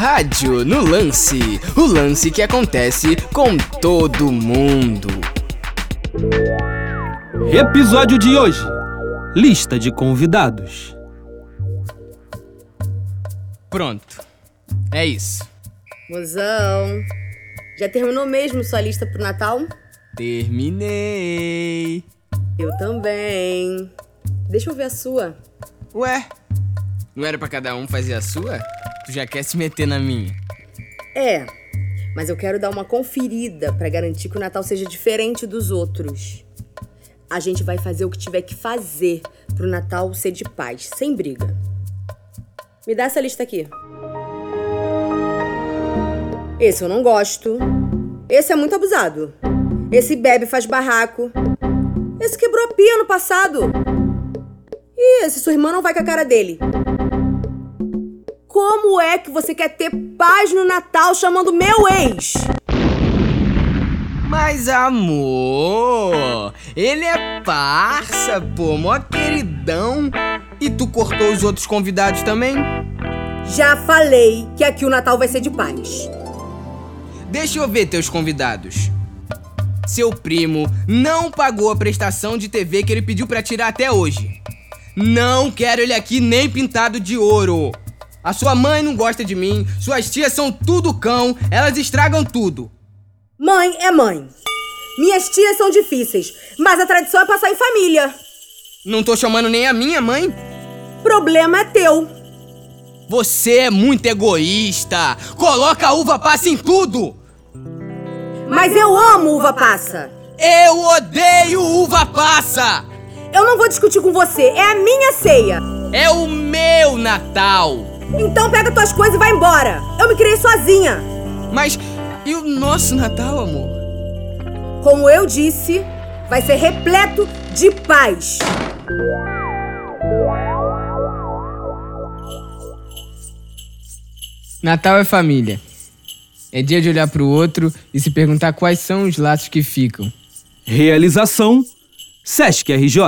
Rádio no Lance o lance que acontece com todo mundo. Episódio de hoje: Lista de convidados. Pronto, é isso. Mozão, já terminou mesmo sua lista pro Natal? Terminei. Eu também. Deixa eu ver a sua. Ué, não era pra cada um fazer a sua? Tu já quer se meter na minha? É, mas eu quero dar uma conferida pra garantir que o Natal seja diferente dos outros. A gente vai fazer o que tiver que fazer pro Natal ser de paz, sem briga. Me dá essa lista aqui. Esse eu não gosto. Esse é muito abusado. Esse bebe faz barraco. Esse quebrou a pia no passado. E esse sua irmã não vai com a cara dele. Como é que você quer ter paz no Natal chamando meu ex? Mas amor, ele é parça, pô, mó queridão. E tu cortou os outros convidados também? Já falei que aqui o Natal vai ser de paz. Deixa eu ver teus convidados. Seu primo não pagou a prestação de TV que ele pediu pra tirar até hoje. Não quero ele aqui nem pintado de ouro. A sua mãe não gosta de mim, suas tias são tudo cão, elas estragam tudo. Mãe é mãe. Minhas tias são difíceis, mas a tradição é passar em família. Não tô chamando nem a minha mãe. Problema é teu. Você é muito egoísta. Coloca a uva passa em tudo. Mas eu amo uva passa. Eu odeio uva passa. Eu não vou discutir com você, é a minha ceia. É o meu Natal. Então pega tuas coisas e vai embora. Eu me criei sozinha. Mas e o nosso Natal, amor? Como eu disse, vai ser repleto de paz. Natal é família. É dia de olhar pro outro e se perguntar quais são os laços que ficam. Realização: Sesc RJ.